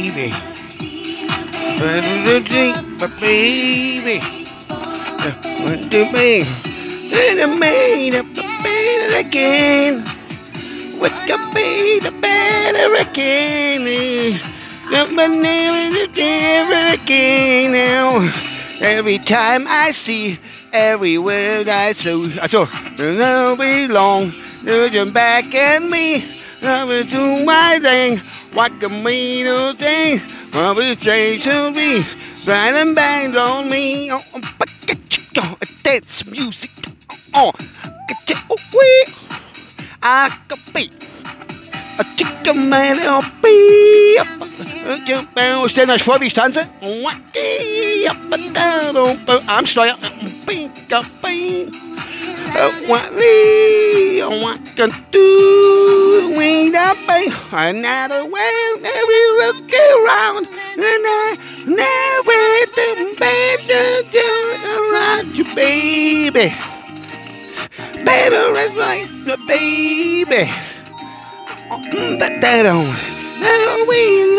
baby. My baby. Want to be and I made up the better again. What could be the better again? Look my name is never again now. Every time I see every word I say, I saw, no belong. Looking back at me, I will do my thing. What can me no thing? I will say to me, right and bang on me. Oh, but dance music. Oh, get you away. I could be a chicken man. Oh, be. Stellt euch vor, wie ich tanze what we want to do we that way another way we look around and I never the better around you, baby. Baby, is like the baby. Oh, that that on that we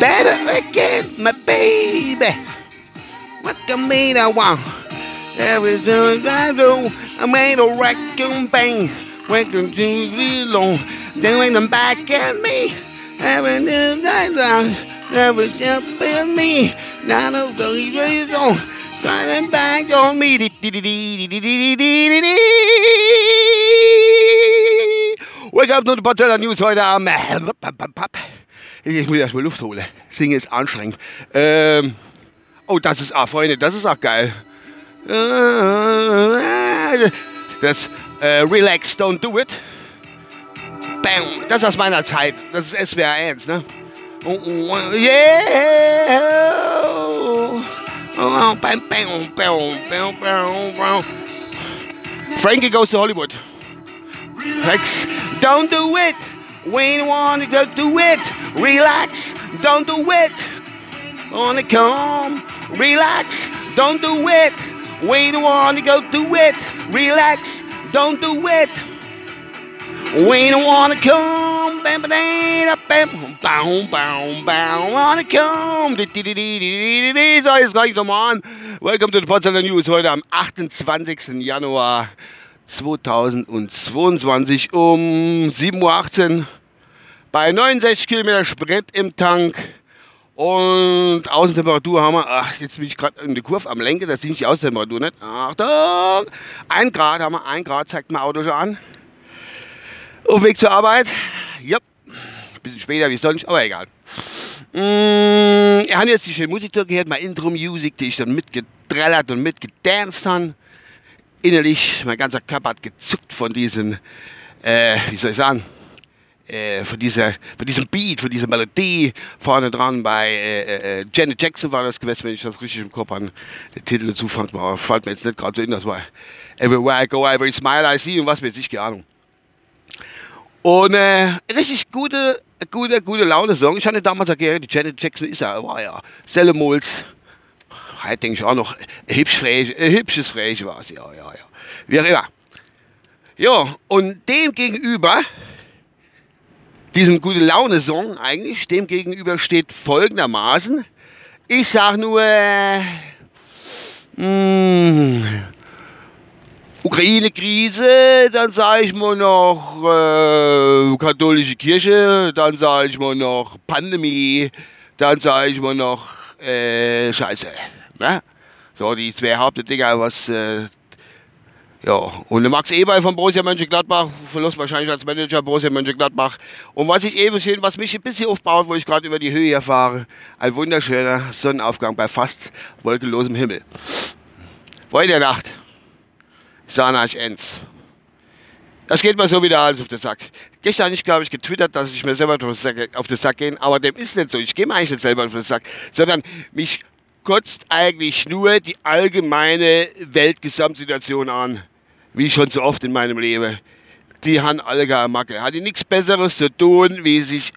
Better again, my baby. What can be the one? Everything I do, I made a wreck and bang. Waking to be long, doing them back at me. Everything I do, every step in me. None of the reason, shining back on me. Wake up to the Potsdamer News heute am. Ich muss erstmal Luft holen. Singen ist anstrengend. Ähm, oh, das ist, ah, Freunde, das ist auch geil. Das äh, Relax, Don't Do It. Bam, das ist aus meiner Zeit. Das ist SWR 1, ne? Yeah! Frankie goes to Hollywood. Relax, don't do it. We want to do it. Relax, don't do it. Wanna come, relax, don't do it. We don't want to go do it. Relax, don't do it. We don't wanna come, bam, bam, bam, bam, bam, bam, bam, wanna come. So, jetzt gleich nochmal an. Welcome to the Potsdamer News heute am 28. Januar 2022 um 7.18 Uhr bei 69 Kilometer Sprit im Tank und Außentemperatur haben wir, ach, jetzt bin ich gerade in der Kurve am Lenken, das sieht die Außentemperatur nicht. Achtung! Ein Grad haben wir, ein Grad zeigt mein Auto schon an. Auf Weg zur Arbeit. Ja, bisschen später wie sonst, aber egal. Mm, ich habe jetzt die schöne Musik gehört, meine Intro-Musik, die ich dann mitgedrellert und mitgedanced habe. Innerlich, mein ganzer Körper hat gezuckt von diesen, äh, wie soll ich sagen, äh, von, dieser, von diesem Beat, von dieser Melodie vorne dran bei äh, äh, Janet Jackson war das gewesen, wenn ich das richtig im Kopf an den Titel dazu fand, war, fällt mir jetzt nicht gerade so in, das war Everywhere I Go, Every Smile I See und was weiß ich, keine Ahnung. Und äh, richtig gute, gute, gute Laune-Song. Ich hatte damals gehört, die Janet Jackson ist ja, war ja Sellemols. Heute denke ich auch noch, hübsch frech, hübsches Frech war es, ja, ja, ja. Wie auch immer. Ja, und dem gegenüber, diesem gute Laune-Song eigentlich, dem gegenüber steht folgendermaßen. Ich sag nur, äh, mh, Ukraine-Krise, dann sage ich mal noch äh, katholische Kirche, dann sage ich mal noch Pandemie, dann sage ich mal noch äh, Scheiße. Ne? So die zwei Hauptdinger, was äh, ja, und der Max Eberl von Borussia Mönchengladbach, verlust wahrscheinlich als Manager Borussia Mönchengladbach. Und was ich eben schön, was mich ein bisschen aufbaut, wo ich gerade über die Höhe hier fahre, ein wunderschöner Sonnenaufgang bei fast wolkenlosem Himmel. Der Nacht, Sanach Enz. Das geht mir so wieder alles auf den Sack. Gestern ich glaube ich getwittert, dass ich mir selber auf den Sack gehe, aber dem ist nicht so. Ich gehe mir eigentlich nicht selber auf den Sack, sondern mich kotzt eigentlich nur die allgemeine Weltgesamtsituation an, wie schon so oft in meinem Leben. Die haben alle gar Macke. Hat die nichts Besseres zu tun, wie sich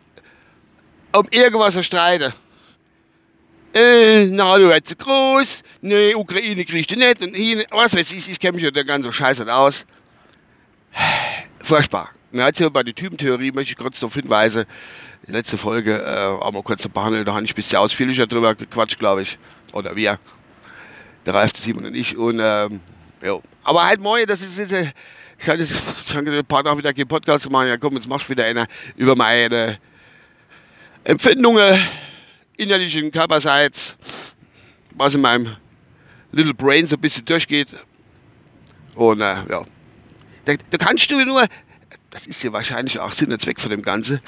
um irgendwas zu streiten. äh, NATO wird zu groß, ne, Ukraine kriegt die nicht und hier, was weiß ich, ich kenne mich ja der ganzen Scheiße nicht aus. Furchtbar. Mir hat ja bei der Typentheorie, möchte ich kurz darauf hinweisen, letzte Folge äh, haben wir kurz behandelt, da habe ich ein bisschen ausführlicher drüber gequatscht, glaube ich. Oder wir. Der Ralf, Simon und ich. Und, ähm, ja. Aber halt morgen, das ist diese. Ich hatte schon ein paar Tage wieder keinen Podcast gemacht. Ja, komm, jetzt machst du wieder eine über meine Empfindungen innerlichen Körperseits, was in meinem Little Brain so ein bisschen durchgeht. Und äh, ja, da, da, kannst du nur, das ist ja wahrscheinlich auch Sinn und Zweck von dem Ganzen,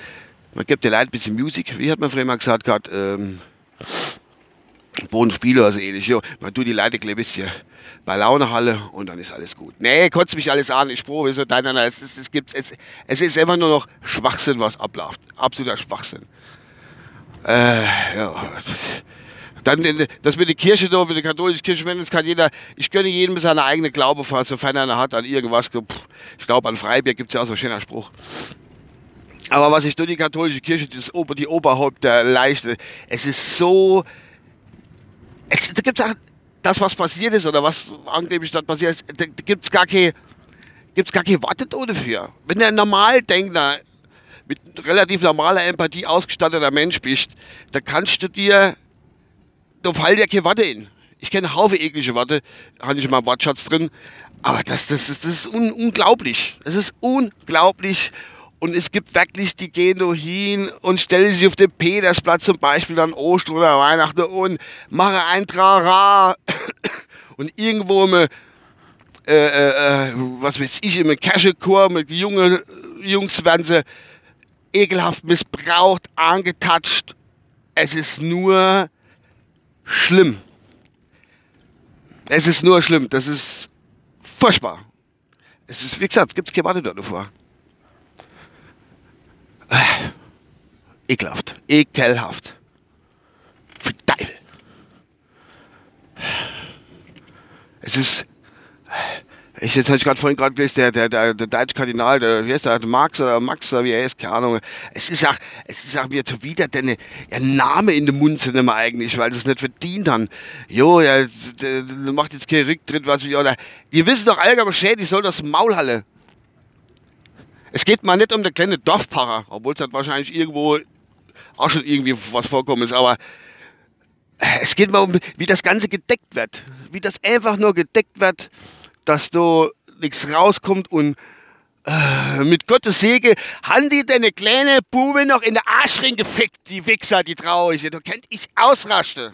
man gibt den Leuten ein bisschen Musik, wie hat man früher mal gesagt, gerade ähm, Bodenspiele oder so ähnlich. Ja, man tut die Leute ein bisschen bei Launehalle und dann ist alles gut. Nee, kotzt mich alles an, ich probe so, nein, nein, nein, es, es, gibt, es, es ist einfach nur noch Schwachsinn, was abläuft. Absoluter Schwachsinn. Äh, ja. Dann das mit der Kirche da, mit der katholischen Kirche, wenn es kann jeder, ich gönne jedem seine eigene Glaube, sofern er hat an irgendwas. Ich glaube, an Freibier gibt es ja auch so einen schönen Spruch. Aber was ich durch die katholische Kirche, das die Oberhaupt der Leichte, es ist so. Es, da gibt es auch das, was passiert ist oder was angeblich dort passiert ist, da, da gibt es gar keine gibt's gar keine Wartetone für. Wenn der mit relativ normaler Empathie ausgestatteter Mensch bist, da kannst du dir, da fällt dir keine Worte in. Ich kenne Haufen eklige Worte, habe ich in meinem Wortschatz drin, aber das, das, das, das ist un unglaublich. Das ist unglaublich. Und es gibt wirklich, die gehen hin und stellen sich auf den Petersplatz zum Beispiel an Ostern oder Weihnachten und machen ein Trara. Und irgendwo im, äh, äh, äh, was weiß ich, im Cashechor mit jungen Jungs werden sie ekelhaft missbraucht, angetatscht. Es ist nur schlimm. Es ist nur schlimm. Das ist furchtbar. Es ist, wie gesagt, gibt es keine Worte davor. Äh, ekelhaft. Ekelhaft. Für Teufel. Es ist. Ich jetzt hatte ich gerade vorhin gerade gelesen, der, der, der, der deutsche Kardinal, der, wie heißt der, Max oder Max oder wie er ist, keine Ahnung. Es ist auch, es ist auch mir zuwider, denn der Name in den Mund zu nehmen eigentlich, weil das nicht verdient haben. Jo, der, der, der macht jetzt keinen Rücktritt, was wie, oder, die wissen doch allgemein Bescheid, die soll das Maul halle. Es geht mal nicht um der kleine Dorfparer, obwohl es halt wahrscheinlich irgendwo auch schon irgendwie was vorkommen ist, aber es geht mal um, wie das Ganze gedeckt wird. Wie das einfach nur gedeckt wird dass da nichts rauskommt und äh, mit Gottes Segen haben die deine kleine Bube noch in der Arschring gefickt, die Wichser, die Traurige. Du kennt ich ausraste.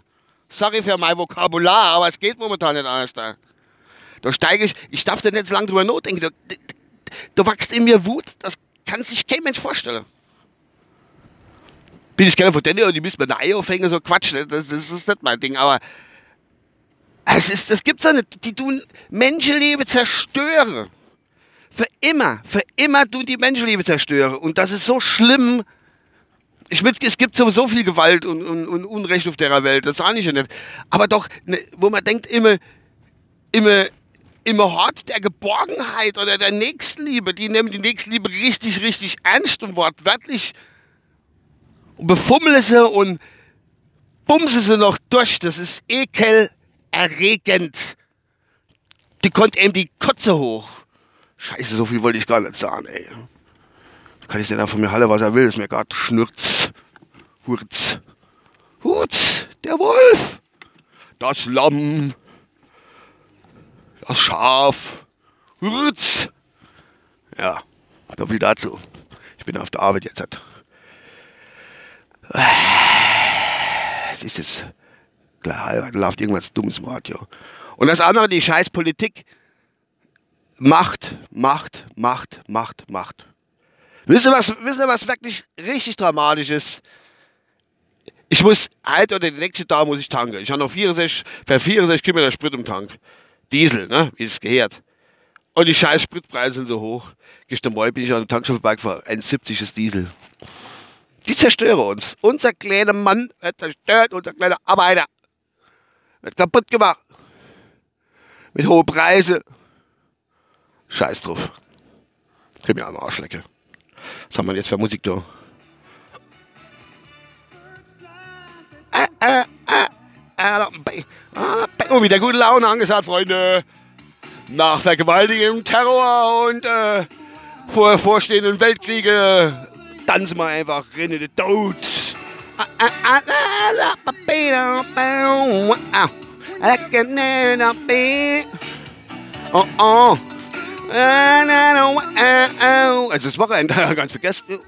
Sorry für mein Vokabular, aber es geht momentan nicht anders da. Da steige ich, ich darf da nicht so lange drüber nachdenken. Da, da, wächst in mir Wut, das kann sich kein Mensch vorstellen. Bin ich gerne von denen, die müssen mir eine Ei aufhängen, so Quatsch, das, das ist nicht mein Ding, aber es ist, das gibt's doch nicht. Die tun Menschenleben zerstören. Für immer, für immer tun die Menschenleben zerstören. Und das ist so schlimm. Ich mit, es gibt sowieso viel Gewalt und, und, und Unrecht auf der Welt, das sage ich ja nicht. Aber doch, ne, wo man denkt, immer, immer, immer Hort der Geborgenheit oder der Nächstenliebe, die nehmen die Nächstenliebe richtig, richtig ernst und wortwörtlich und befummeln sie und bumsen sie noch durch. Das ist ekel erregend. Die konnte eben die Kotze hoch. Scheiße, so viel wollte ich gar nicht sagen, ey. Kann ich denn da von mir halle, was er will, ist mir gerade Schnürz. Hurz. Hurz, der Wolf. Das Lamm. Das Schaf. Hurz. Ja, so viel dazu. Ich bin auf der Arbeit jetzt. Es ist jetzt da läuft irgendwas Dummes im Radio. Und das andere, die scheiß Politik. Macht, Macht, Macht, Macht, Macht. Wisst ihr, was, wisst ihr, was wirklich richtig dramatisch ist? Ich muss heute oder die nächste Tag muss ich tanken. Ich habe noch 64, für 64 Kilometer Sprit im Tank. Diesel, ne? wie es gehört. Und die scheiß Spritpreise sind so hoch. Gestern Morgen bin ich an der Tankstelle vorbeigefahren. 1,70 ist Diesel. Die zerstören uns. Unser kleiner Mann wird zerstört, unser kleiner Arbeiter. Wird kaputt gemacht. Mit hohen Preisen. Scheiß drauf. Krieg mir am Arsch lecken. Was haben wir jetzt für Musik da? Äh, äh, äh, Und wieder gute Laune angesagt, Freunde. Nach Vergewaltigung, Terror und äh, vor vorstehenden Weltkriege tanzen wir einfach in den Tod. Oh, oh. Also das Wochenende ganz vergessen. Oh,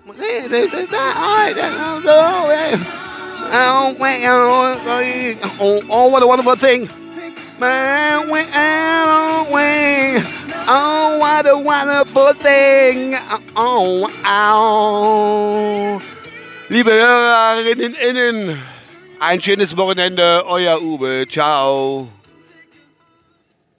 oh, oh, what a wonderful thing. Oh, what a wonderful thing. Oh, oh. Liebe Hörerinnen, innen, ein schönes Wochenende. Euer Uwe. Ciao.